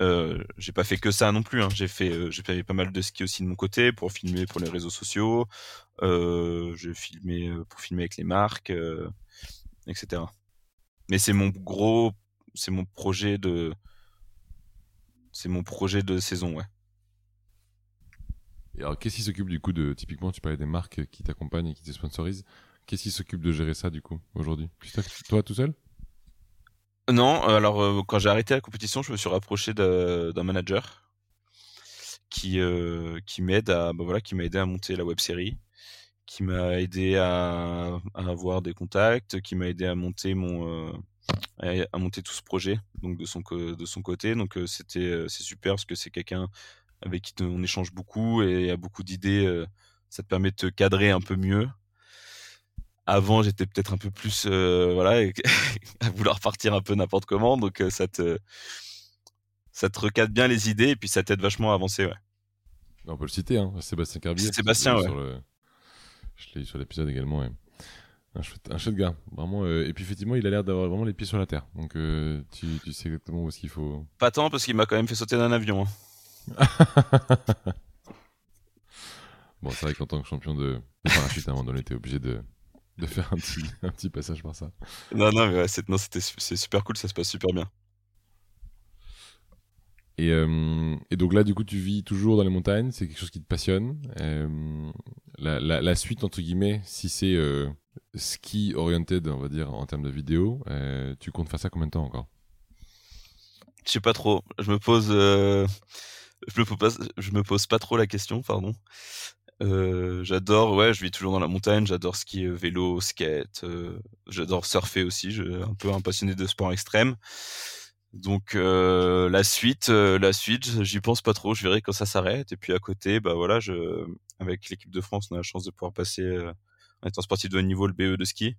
Euh, j'ai pas fait que ça non plus. Hein. J'ai fait, euh, j'ai fait pas mal de ski aussi de mon côté pour filmer pour les réseaux sociaux. Euh, j'ai filmé euh, pour filmer avec les marques, euh, etc. Mais c'est mon gros, c'est mon projet de, c'est mon projet de saison, ouais. Et alors, qu'est-ce qui s'occupe du coup de, typiquement, tu parlais des marques qui t'accompagnent et qui te sponsorisent. Qu'est-ce qui s'occupe de gérer ça du coup aujourd'hui? Toi tout seul? Non, alors euh, quand j'ai arrêté la compétition, je me suis rapproché d'un manager qui euh, qui m'aide à bah voilà, qui m'a aidé à monter la web série, qui m'a aidé à, à, avoir des contacts, qui m'a aidé à monter mon euh, à, monter tout ce projet donc de son de son côté. Donc euh, c'était c'est super parce que c'est quelqu'un avec qui on échange beaucoup et a beaucoup d'idées. ça te permet de te cadrer un peu mieux avant, j'étais peut-être un peu plus, euh, voilà, à vouloir partir un peu n'importe comment. Donc, euh, ça te, ça te recadre bien les idées et puis ça t'aide vachement à avancer, ouais. On peut le citer, hein, Sébastien Carbier. Sébastien, ouais. Je l'ai eu sur l'épisode également, ouais. Un chouette, un chouette gars, vraiment. Euh... Et puis effectivement, il a l'air d'avoir vraiment les pieds sur la terre. Donc euh, tu, tu, sais exactement où est-ce qu'il faut. Pas tant parce qu'il m'a quand même fait sauter d'un avion. Hein. bon, c'est vrai qu'en tant que champion de, de parachute, à un moment donné, t'es obligé de, de faire un petit, un petit passage par ça. Non, non, mais ouais, c'était c'est super cool, ça se passe super bien. Et, euh, et, donc là, du coup, tu vis toujours dans les montagnes, c'est quelque chose qui te passionne. Euh, la, suite, entre guillemets, si c'est euh, ski oriented, on va dire, en termes de vidéo, tu comptes faire ça combien de temps encore? Je sais pas trop. Je me pose, je me pose, je me pose pas trop la question, pardon. J'adore, ouais, je vis toujours dans la montagne, j'adore skier vélo, skate, j'adore surfer aussi, je suis un peu un passionné de sport extrême. Donc euh, la suite, euh, la suite, j'y pense pas trop, je verrai quand ça s'arrête. Et puis à côté, bah voilà, je, avec l'équipe de France, on a la chance de pouvoir passer euh, en étant sportif de haut niveau le BE de ski,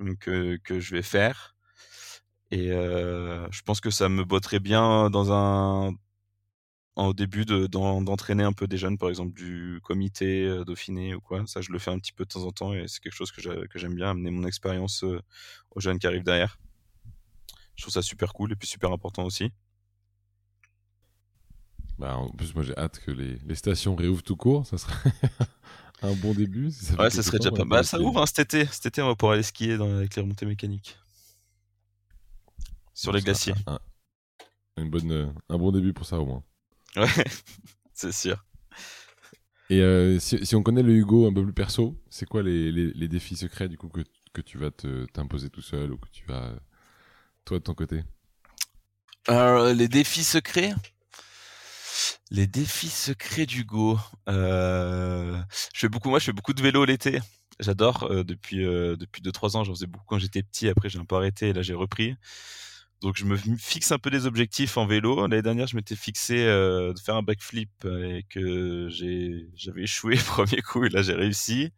donc que je vais faire. Et je pense que ça me botterait bien dans un au début d'entraîner un peu des jeunes, par exemple du comité Dauphiné ou quoi. Ça, je le fais un petit peu de temps en temps et c'est quelque chose que j'aime bien, amener mon expérience aux jeunes qui arrivent derrière. Je trouve ça super cool et puis super important aussi. Bah, en plus, moi j'ai hâte que les, les, stations réouvrent tout court. Ça serait un bon début. Ça ouais, ça serait déjà pas mal. Bah, ça ouvre hein, cet été. Cet été, on va pouvoir aller skier dans, avec les remontées mécaniques. Sur les glaciers. Un, une bonne, un bon début pour ça au moins. Ouais, c'est sûr. Et euh, si, si, on connaît le Hugo un peu plus perso, c'est quoi les, les, les, défis secrets du coup que, que tu vas t'imposer tout seul ou que tu vas toi de ton côté Alors, les défis secrets? Les défis secrets d'Hugo. Euh, je fais beaucoup, moi, je fais beaucoup de vélo l'été. J'adore. Euh, depuis euh, depuis deux trois ans, j'en faisais beaucoup quand j'étais petit. Après, j'ai un peu arrêté. Et là, j'ai repris. Donc je me fixe un peu des objectifs en vélo. L'année dernière, je m'étais fixé euh, de faire un backflip et que j'ai j'avais échoué premier coup et là j'ai réussi.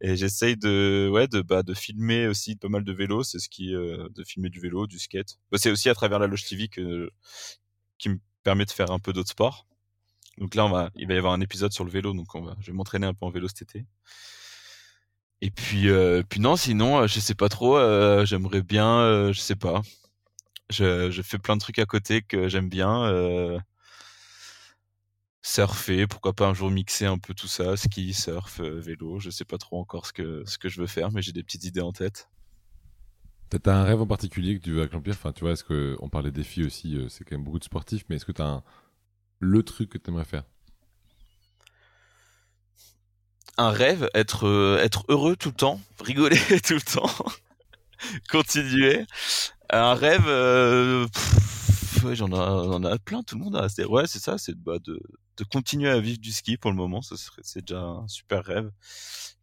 Et j'essaye de ouais de bah de filmer aussi pas mal de vélos, c'est ce qui euh, de filmer du vélo, du skate. Bah, c'est aussi à travers la loge TV que qui me permet de faire un peu d'autres sports. Donc là on va il va y avoir un épisode sur le vélo donc on va je vais m'entraîner un peu en vélo cet été. Et puis euh, puis non, sinon je sais pas trop, euh, j'aimerais bien euh, je sais pas je, je, fais plein de trucs à côté que j'aime bien. Euh, surfer, pourquoi pas un jour mixer un peu tout ça, ski, surf, euh, vélo. Je sais pas trop encore ce que, ce que je veux faire, mais j'ai des petites idées en tête. T'as un rêve en particulier que tu veux accomplir? Enfin, tu vois, est-ce que on parlait des défis aussi euh, C'est quand même beaucoup de sportifs, mais est-ce que t'as un... le truc que t'aimerais faire? Un rêve, être être heureux tout le temps, rigoler tout le temps, continuer? Un rêve, euh, j'en ai, a plein, tout le monde a. Ouais, c'est ça, c'est bah, de, de continuer à vivre du ski pour le moment. C'est déjà un super rêve.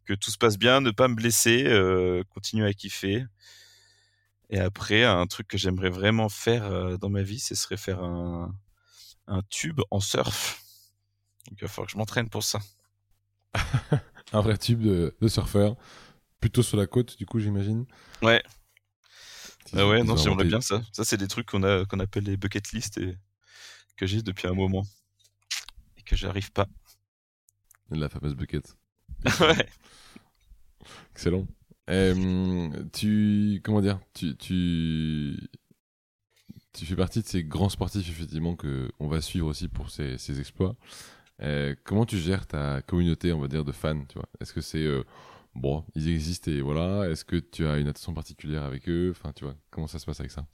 Que tout se passe bien, ne pas me blesser, euh, continuer à kiffer. Et après, un truc que j'aimerais vraiment faire euh, dans ma vie, ce serait faire un, un tube en surf. Donc il va falloir que je m'entraîne pour ça. un vrai tube de, surfeur. Plutôt sur la côte, du coup, j'imagine. Ouais. Ah ouais, non, j'aimerais bien ça. Ça, c'est des trucs qu'on a qu'on appelle les bucket list et que j'ai depuis un moment que j'arrive pas. La fameuse bucket. ouais. Excellent. tu comment dire tu, tu tu fais partie de ces grands sportifs effectivement que on va suivre aussi pour ces, ces exploits. comment tu gères ta communauté, on va dire, de fans Tu vois? Est-ce que c'est euh, bon, ils existent et voilà Est-ce que tu as une attention particulière avec eux? Enfin, tu vois, comment ça se passe avec ça?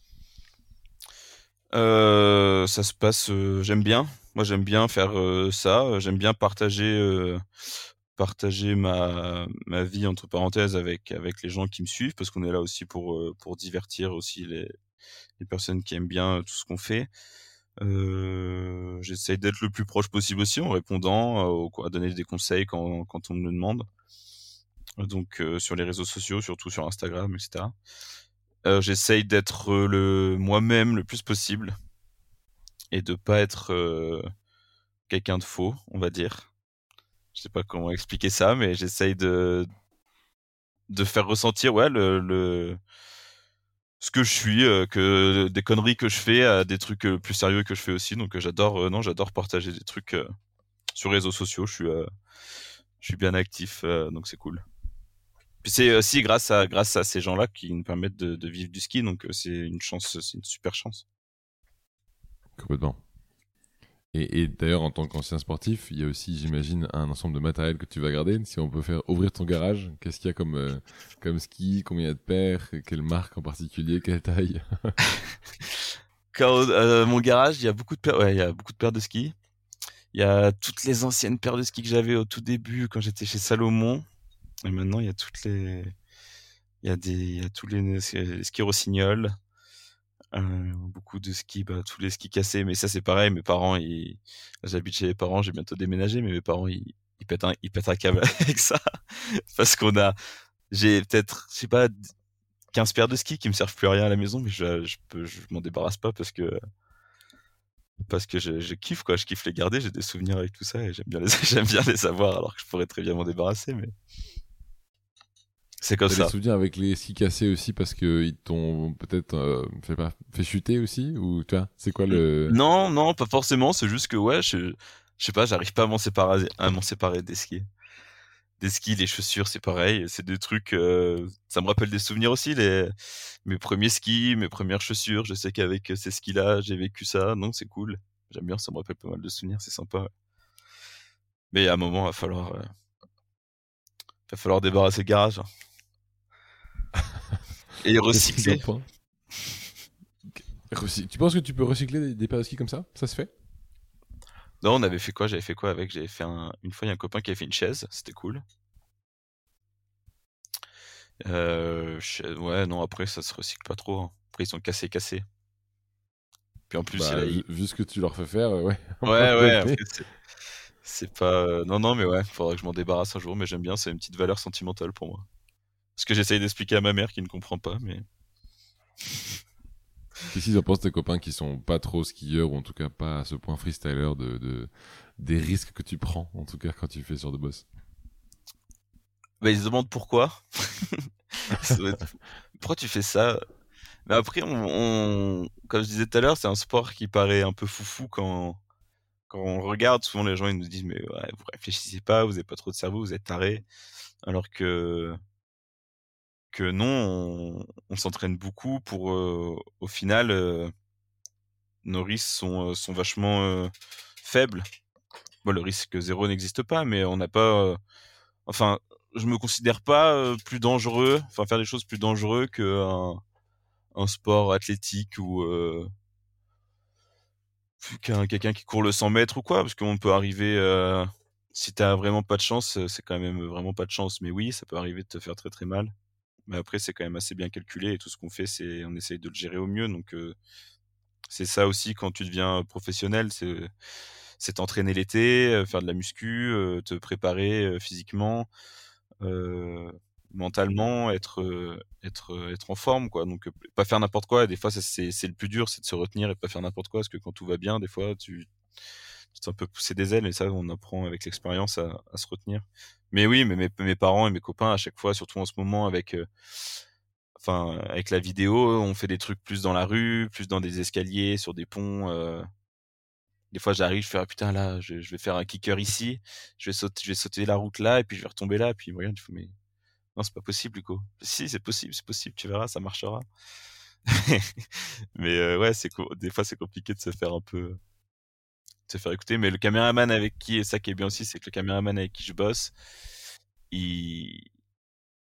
Euh, Ça se passe, euh, j'aime bien. Moi, j'aime bien faire ça. J'aime bien partager partager ma, ma vie entre parenthèses avec avec les gens qui me suivent parce qu'on est là aussi pour pour divertir aussi les les personnes qui aiment bien tout ce qu'on fait. Euh, J'essaye d'être le plus proche possible aussi en répondant, à donner des conseils quand, quand on me le demande. Donc sur les réseaux sociaux, surtout sur Instagram, etc. Euh, J'essaye d'être le moi-même le plus possible et de pas être quelqu'un de faux, on va dire. Je sais pas comment expliquer ça, mais j'essaye de de faire ressentir ouais le, le ce que je suis, euh, que des conneries que je fais, à des trucs euh, plus sérieux que je fais aussi. Donc euh, j'adore, non, j'adore partager des trucs sur réseaux sociaux. Je suis, je suis bien actif, donc c'est cool. Puis c'est aussi grâce à grâce à ces gens-là qui nous permettent de, de vivre du ski, donc c'est une chance, c'est une super chance. Complètement. Et, d'ailleurs, en tant qu'ancien sportif, il y a aussi, j'imagine, un ensemble de matériel que tu vas garder. Si on peut faire ouvrir ton garage, qu'est-ce qu'il y a comme, euh, comme ski Combien il y a de paires Quelle marque en particulier Quelle taille Quand, euh, Mon garage, il y a beaucoup de paires. Ouais, il y a beaucoup de paires de ski. Il y a toutes les anciennes paires de ski que j'avais au tout début quand j'étais chez Salomon. Et maintenant, il y a toutes les, il y a des, il y a tous les, skis Rossignol. Euh, beaucoup de skis, bah, tous les skis cassés, mais ça c'est pareil. Mes parents, j'habite chez les parents, j'ai bientôt déménagé, mais mes parents ils, pètent un, ils pètent un câble avec ça parce qu'on a, j'ai peut-être, pas, 15 paires de skis qui me servent plus à rien à la maison, mais je, je je m'en débarrasse pas parce que parce que je, je, kiffe quoi, je kiffe les garder, j'ai des souvenirs avec tout ça et j'aime bien les j'aime bien les avoir alors que je pourrais très bien m'en débarrasser, mais c'est comme ça. des souvenirs avec les skis cassés aussi parce que ils t'ont peut-être euh, fait chuter aussi ou tu vois, c'est quoi le Non, non, pas forcément, c'est juste que ouais, je je sais pas, j'arrive pas à m'en séparer à m'en séparer des skis. Des skis, les chaussures, c'est pareil, c'est des trucs euh, ça me rappelle des souvenirs aussi les mes premiers skis, mes premières chaussures, je sais qu'avec ces skis-là, j'ai vécu ça, donc c'est cool. J'aime bien, ça me rappelle pas mal de souvenirs, c'est sympa. Mais à un moment, il va falloir euh, va falloir débarrasser le garage. Hein. Et recycler. Tu penses que tu peux recycler des, paires de ski comme ça? Ça se fait? Non, on avait fait quoi? J'avais fait quoi avec? J'avais fait une fois, il y a un copain qui avait fait une chaise, c'était cool. Euh, ouais, non, après ça se recycle pas trop. Hein. Après ils sont cassés, cassés. Puis en plus, bah, vu ce que tu leur fais faire, euh, ouais. Ouais, ouais. C'est pas. Euh, non, non, mais ouais, faudra que je m'en débarrasse un jour. Mais j'aime bien, c'est une petite valeur sentimentale pour moi. Ce que j'essaye d'expliquer à ma mère qui ne comprend pas, mais. Qu'est-ce qu'ils en pensent tes copains qui sont pas trop skieurs ou en tout cas pas à ce point freestyler de, de des risques que tu prends en tout cas quand tu fais sur de boss? Bah, ils se demandent pourquoi. pourquoi tu fais ça? Mais après, on, comme je disais tout à l'heure, c'est un sport qui paraît un peu foufou quand quand on regarde. Souvent, les gens ils nous disent mais ouais, vous réfléchissez pas, vous avez pas trop de cerveau, vous êtes taré. Alors que que non, on, s'entraîne beaucoup pour, euh, au final, euh, nos risques sont, euh, vachement faibles. Le risque zéro n'existe pas, mais on n'a pas. enfin, je me considère pas plus dangereux, enfin faire des choses plus dangereux qu'un un sport athlétique ou qu'un quelqu'un qui court le 100 mètres ou quoi, parce qu'on peut arriver. si t'as vraiment pas de chance, c'est quand même vraiment pas de chance, mais oui, ça peut arriver de te faire très très mal. Mais après, c'est quand même assez bien calculé et tout ce qu'on fait, c'est on essaye de le gérer au mieux. Donc, c'est ça aussi quand tu deviens professionnel, c'est t'entraîner l'été, faire de la muscu, te préparer physiquement, mentalement, être être être en forme quoi. Donc pas faire n'importe quoi. Et des fois, c'est le plus dur, c'est de se retenir et pas faire n'importe quoi parce que quand tout va bien, des fois, tu un peu pousser des ailes et ça on apprend avec l'expérience à, se retenir. Mais oui, mais mes, parents et mes copains à chaque fois, surtout en ce moment avec enfin avec la vidéo, on fait des trucs plus dans la rue, plus dans des escaliers, sur des ponts. Euh. Des fois, j'arrive, je fais ah, putain là, je, vais faire un kicker ici, je vais sauter, je vais sauter la route là et puis je vais retomber là. Et puis regarde, il mais non, c'est pas possible, Hugo. Si, c'est possible, c'est possible, tu verras, ça marchera. mais euh, ouais, c'est des fois c'est compliqué de se faire un peu se faire écouter. Mais le caméraman avec qui, et ça qui est bien aussi, c'est que le caméraman avec qui je bosse, il,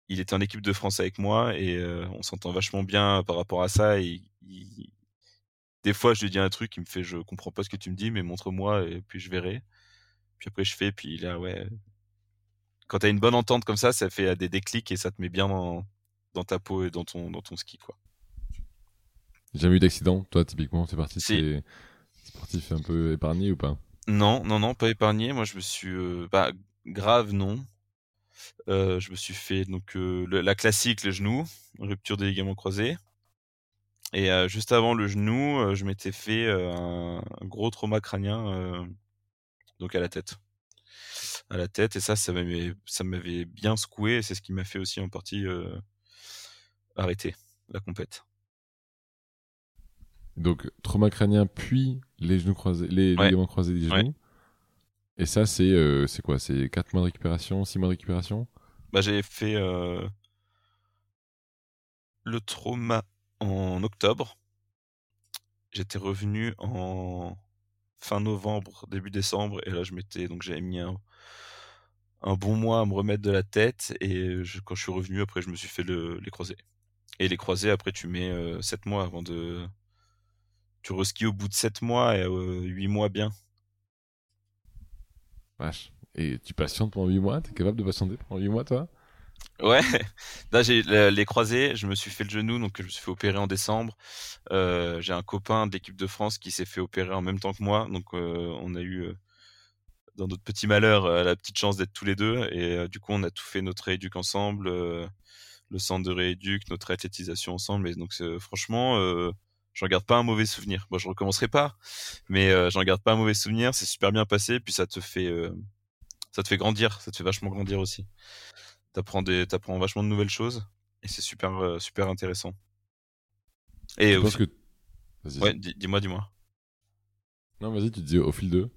il était en équipe de France avec moi et euh, on s'entend vachement bien par rapport à ça. Et Des fois, je lui dis un truc, il me fait Je comprends pas ce que tu me dis, mais montre-moi et puis je verrai. Puis après, je fais, puis là, ouais. Quand tu as une bonne entente comme ça, ça fait des déclics et ça te met bien dans, dans ta peau et dans ton, dans ton ski. quoi. Jamais eu d'accident, toi, typiquement, c'est parti si. Sportif un peu épargné ou pas? Non, non, non, pas épargné. Moi, je me suis. Euh, bah, grave, non. Euh, je me suis fait donc euh, la classique, le genou, rupture des ligaments croisés. Et euh, juste avant le genou, je m'étais fait un, gros trauma crânien, donc à la tête. À la tête, et ça, ça m'avait, ça m'avait bien secoué, et c'est ce qui m'a fait aussi en partie arrêter la compète. Donc trauma crânien, puis les genoux croisés, les ligaments croisés des genoux. Et ça, c'est euh, c'est quoi? C'est 4 mois de récupération, 6 mois de récupération? Bah, J'ai fait euh, le trauma en octobre. J'étais revenu en fin novembre, début décembre, et là je m'étais donc j'avais mis un, bon mois à me remettre de la tête, et quand je suis revenu, après je me suis fait les croisés. Et les croisés, après tu mets 7 euh, mois avant de. Tu reskis au bout de 7 mois et 8 mois bien. Et tu patientes pendant 8 mois? T'es capable de patienter pendant 8 mois, toi? Ouais, là j'ai les croisés, je me suis fait le genou, donc je me suis fait opérer en décembre. Euh, j'ai un copain de l'équipe de France qui s'est fait opérer en même temps que moi, donc euh, on a eu, euh, dans notre petit malheur, la petite chance d'être tous les deux, et du coup on a tout fait notre rééduc ensemble, le centre de rééduc, notre athlétisation ensemble, et donc franchement, j'en garde pas un mauvais souvenir. Bon, je recommencerai pas, mais euh, j'en garde pas un mauvais souvenir. C'est super bien passé, puis ça te fait, euh, ça te fait grandir, ça te fait vachement grandir aussi. T'apprends des, t'apprends vachement de nouvelles choses, et c'est super, euh, super intéressant. Et aussi... que... ouais, dis-moi, dis-moi. Non, vas-y, tu dis au fil de.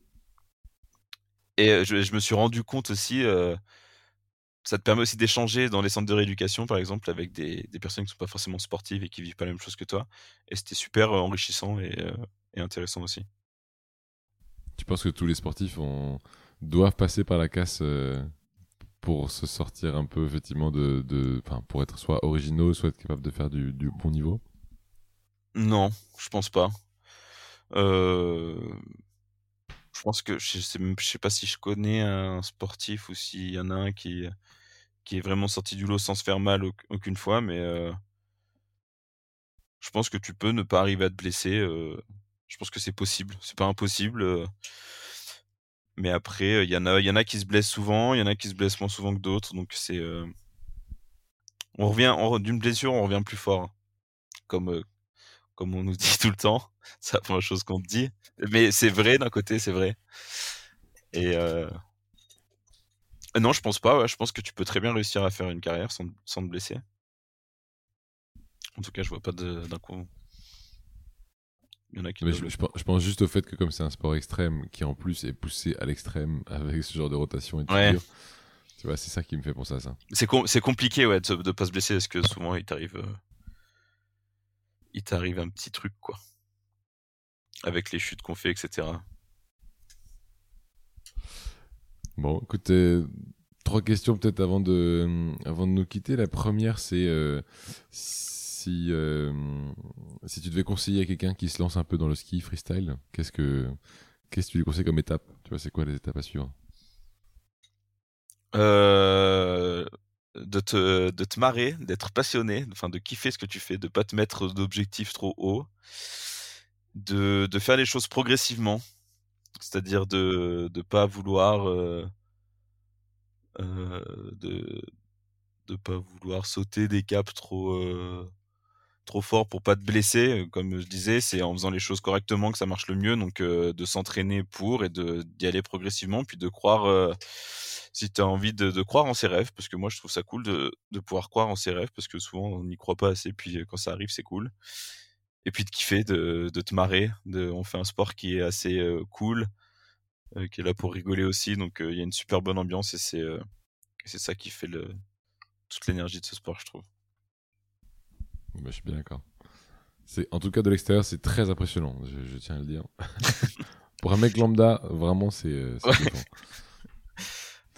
Et je, je, me suis rendu compte aussi ça te permet aussi d'échanger dans les centres de rééducation, par exemple, avec des, personnes qui ne sont pas forcément sportives et qui vivent pas la même chose que toi. Et c'était super euh, enrichissant euh, et, intéressant aussi. Tu penses que tous les sportifs doivent passer par la casse euh, pour se sortir un peu, effectivement, de, de... pour être soit originaux, soit être capable de faire du, bon niveau? Non, je pense pas. Je pense que je sais, je sais pas si je connais un sportif ou s'il y en a un qui, qui est vraiment sorti du lot sans se faire mal aucune fois, mais euh, je pense que tu peux ne pas arriver à te blesser. Euh, je pense que c'est possible. C'est pas impossible. Euh. mais après, il y en a, y en a qui se blessent souvent, il y en a qui se blessent moins souvent que d'autres, donc c'est on revient d'une blessure, on revient plus fort, comme comme on nous dit tout le temps. C'est la première chose qu'on te dit, mais c'est vrai d'un côté, c'est vrai. Et euh, non, je pense pas. Je pense que tu peux très bien réussir à faire une carrière sans, sans te blesser. En tout cas, je vois pas d'un coup. Il y en a qui. Je, je, pense juste au fait que comme c'est un sport extrême qui en plus est poussé à l'extrême avec ce genre de rotation et de figure, tu vois, c'est ça qui me fait penser à ça. C'est compliqué ouais, de, de pas se blesser parce que souvent il t'arrive, euh, il t'arrive un petit truc quoi, avec les chutes qu'on fait, etc. Bon, écoute, trois questions peut-être avant de, avant de nous quitter. La première, c'est euh, si, euh, si tu devais conseiller à quelqu'un qui se lance un peu dans le ski freestyle, qu'est-ce que, qu'est-ce que tu lui conseilles comme étape? Tu vois, c'est quoi les étapes à suivre? Euh, de, te, de te marrer, d'être passionné, enfin de kiffer ce que tu fais, de pas te mettre d'objectifs trop hauts, de, de faire les choses progressivement, c'est-à-dire de ne pas vouloir euh, euh, de de pas vouloir sauter des caps trop euh, trop fort pour pas te blesser. Comme je disais, c'est en faisant les choses correctement que ça marche le mieux. Donc, de s'entraîner pour et d'y aller progressivement, puis de croire si tu as envie de, croire en ses rêves, parce que moi je trouve ça cool de, pouvoir croire en ses rêves, parce que souvent on n'y croit pas assez, puis quand ça arrive c'est cool. Et puis de kiffer, de, te marrer, de, on fait un sport qui est assez cool, qui est là pour rigoler aussi, donc il y a une super bonne ambiance et c'est ça qui fait toute l'énergie de ce sport, je trouve. Bah, je suis bien d'accord. C'est, en tout cas, de l'extérieur, c'est très impressionnant, je, tiens à le dire. Pour un mec lambda, vraiment, c'est.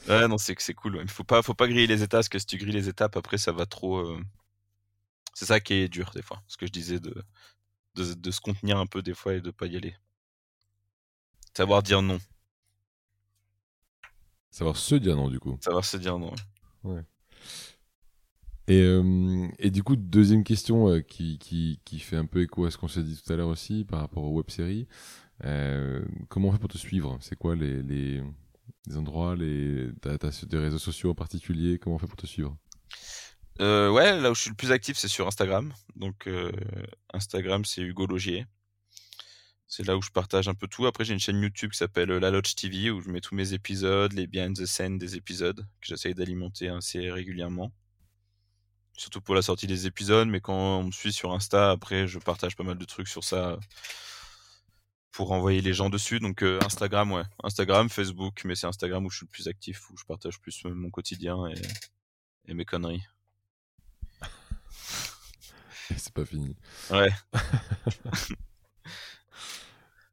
Ouais, non, c'est c'est cool. Il faut pas, faut pas griller les étapes, parce que si tu grilles les étapes, après, ça va trop. Euh, c'est ça qui est dur, des fois. Ce que je disais de, de, se contenir un peu, des fois, et de pas y aller. Savoir dire non. Savoir se dire non, du coup. Savoir se dire non. Ouais. Et, euh, et, du coup, deuxième question euh, qui, fait un peu écho à ce qu'on s'est dit tout à l'heure aussi par rapport aux web-séries. comment on fait pour te suivre? C'est quoi les, endroits, les... t'as, des réseaux sociaux en particulier Comment on fait pour te suivre? Euh, Ouais, là où je suis le plus actif, c'est sur Instagram. Donc euh, Instagram, c'est Hugo Logier. C'est là où je partage un peu tout. Après, j'ai une chaîne YouTube qui s'appelle La Lodge TV où je mets tous mes épisodes, les behind the scènes des épisodes que j'essaye d'alimenter assez régulièrement. Surtout pour la sortie des épisodes, mais quand on me suit sur Insta, après, je partage pas mal de trucs sur ça pour envoyer les gens dessus. Donc euh, Instagram, ouais. Instagram, Facebook, mais c'est Instagram où je suis le plus actif, où je partage plus euh, mon quotidien et, et mes conneries. c'est pas fini. Ouais.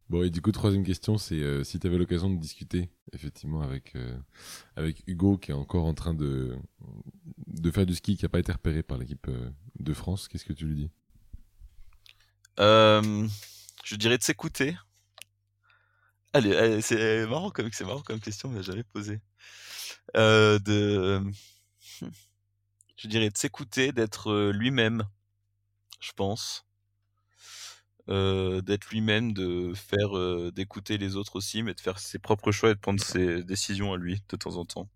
bon, et du coup, troisième question, c'est euh, si tu avais l'occasion de discuter effectivement avec, avec Hugo qui est encore en train de, de faire du ski, qui n'a pas été repéré par l'équipe de France, qu'est-ce que tu lui dis? Je dirais de s'écouter. Allez, c'est marrant comme c'est marrant comme question, mais jamais posé. Euh, de, je dirais de s'écouter, d'être euh, lui-même, je pense, euh, d'être lui-même, de faire, d'écouter les autres aussi, mais de faire ses propres choix et de prendre ses décisions à lui de temps en temps.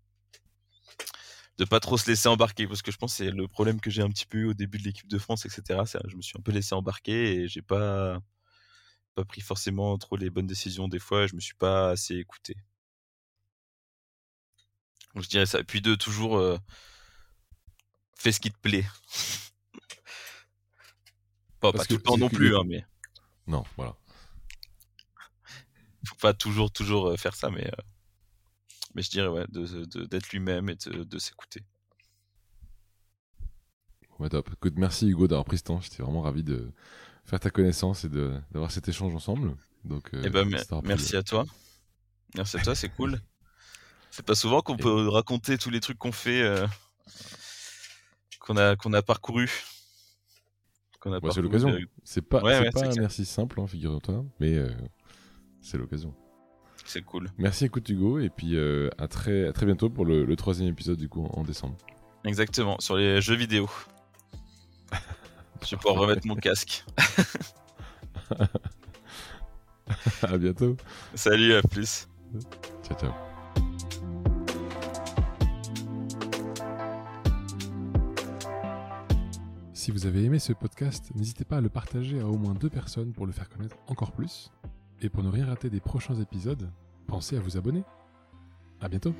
De pas trop se laisser embarquer, parce que je pense que c'est le problème que j'ai un petit peu eu au début de l'équipe de France, etc. Je me suis un peu laissé embarquer et j'ai pas pas pris forcément trop les bonnes décisions des fois, je me suis pas assez écouté. Donc je dirais ça. Puis de toujours euh, fais ce qui te plaît. pas, pas tout le temps non plus, hein, mais. Non, voilà. Faut pas toujours, toujours euh, faire ça, mais. Euh, mais je dirais, ouais, d'être de, lui-même et de, de s'écouter. Ouais, top. Écoute, merci Hugo d'avoir pris ce temps. J'étais vraiment ravi de, faire ta connaissance et d'avoir cet échange ensemble. Donc, euh, eh ben, merci à toi. Merci à toi, c'est cool. C'est pas souvent qu'on peut raconter tous les trucs qu'on fait, euh, qu'on a, qu'on a parcouru. Qu'on a c'est l'occasion. C'est pas, pas un merci simple, hein, figure-toi, mais euh, c'est l'occasion. C'est cool. Merci, écoute Hugo, et puis à, très, à très bientôt pour le, le troisième épisode du coup en décembre. Exactement, sur les jeux vidéo. Je vais pouvoir remettre mon casque. à bientôt. Salut, à plus. Ciao, ciao. Si vous avez aimé ce podcast, n'hésitez pas à le partager à au moins deux personnes pour le faire connaître encore plus. Et pour ne rien rater des prochains épisodes, pensez à vous abonner. À bientôt.